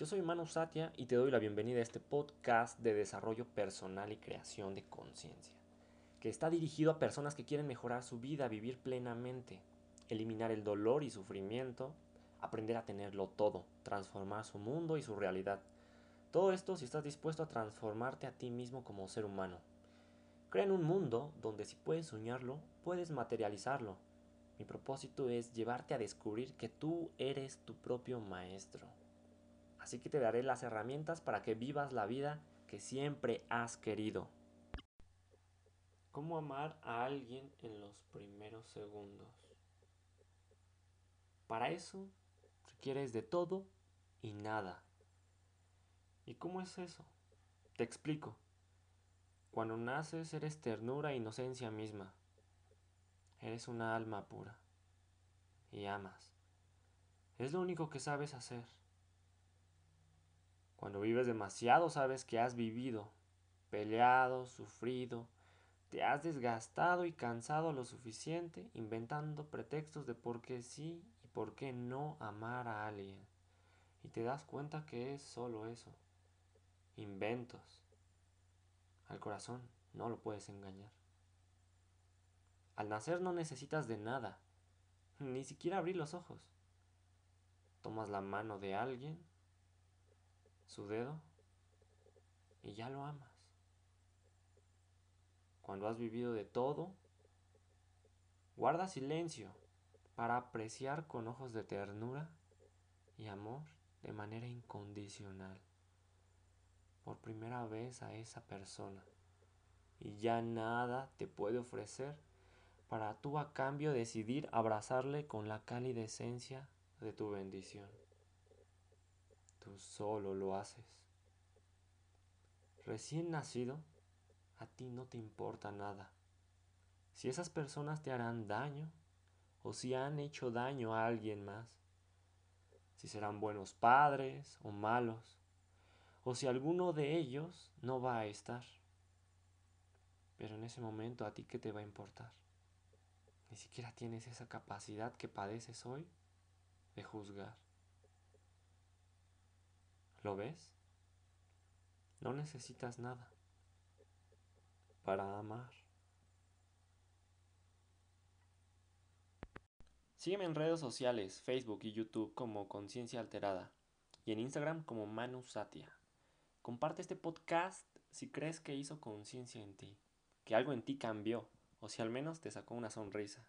Yo soy Manu Satya y te doy la bienvenida a este podcast de desarrollo personal y creación de conciencia, que está dirigido a personas que quieren mejorar su vida, vivir plenamente, eliminar el dolor y sufrimiento, aprender a tenerlo todo, transformar su mundo y su realidad. Todo esto si estás dispuesto a transformarte a ti mismo como ser humano. Crea en un mundo donde si puedes soñarlo, puedes materializarlo. Mi propósito es llevarte a descubrir que tú eres tu propio maestro. Así que te daré las herramientas para que vivas la vida que siempre has querido. ¿Cómo amar a alguien en los primeros segundos? Para eso requieres de todo y nada. ¿Y cómo es eso? Te explico. Cuando naces eres ternura e inocencia misma. Eres una alma pura. Y amas. Es lo único que sabes hacer. Cuando vives demasiado sabes que has vivido, peleado, sufrido, te has desgastado y cansado lo suficiente inventando pretextos de por qué sí y por qué no amar a alguien. Y te das cuenta que es solo eso. Inventos. Al corazón no lo puedes engañar. Al nacer no necesitas de nada, ni siquiera abrir los ojos. Tomas la mano de alguien su dedo y ya lo amas. Cuando has vivido de todo, guarda silencio para apreciar con ojos de ternura y amor de manera incondicional por primera vez a esa persona y ya nada te puede ofrecer para tú a cambio decidir abrazarle con la cálida esencia de tu bendición. Tú solo lo haces. Recién nacido, a ti no te importa nada. Si esas personas te harán daño o si han hecho daño a alguien más. Si serán buenos padres o malos. O si alguno de ellos no va a estar. Pero en ese momento a ti qué te va a importar. Ni siquiera tienes esa capacidad que padeces hoy de juzgar. ¿Lo ves? No necesitas nada para amar. Sígueme en redes sociales, Facebook y YouTube como Conciencia Alterada y en Instagram como Manu Satya. Comparte este podcast si crees que hizo conciencia en ti, que algo en ti cambió o si al menos te sacó una sonrisa.